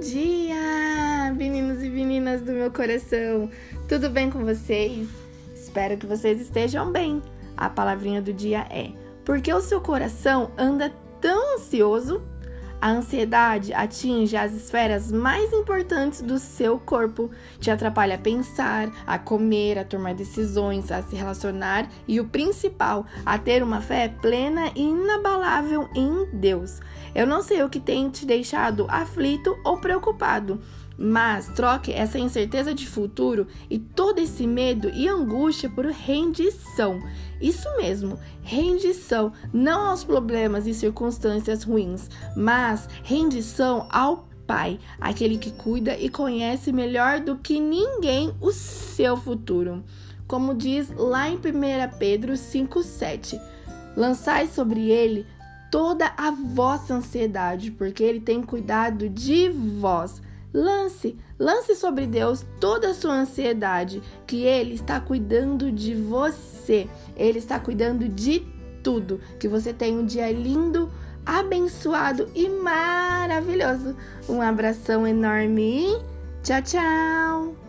dia, meninos e meninas do meu coração. Tudo bem com vocês? Espero que vocês estejam bem. A palavrinha do dia é: porque o seu coração anda tão ansioso? A ansiedade atinge as esferas mais importantes do seu corpo, te atrapalha a pensar, a comer, a tomar decisões, a se relacionar e o principal, a ter uma fé plena e inabalável em Deus. Eu não sei o que tem te deixado aflito ou preocupado, mas troque essa incerteza de futuro e todo esse medo e angústia por rendição. Isso mesmo, rendição não aos problemas e circunstâncias ruins, mas rendição ao Pai, aquele que cuida e conhece melhor do que ninguém o seu futuro. Como diz lá em 1 Pedro 5,7: Lançai sobre ele toda a vossa ansiedade, porque ele tem cuidado de vós. Lance, lance sobre Deus toda a sua ansiedade, que Ele está cuidando de você, Ele está cuidando de tudo. Que você tenha um dia lindo, abençoado e maravilhoso. Um abração enorme. Tchau, tchau.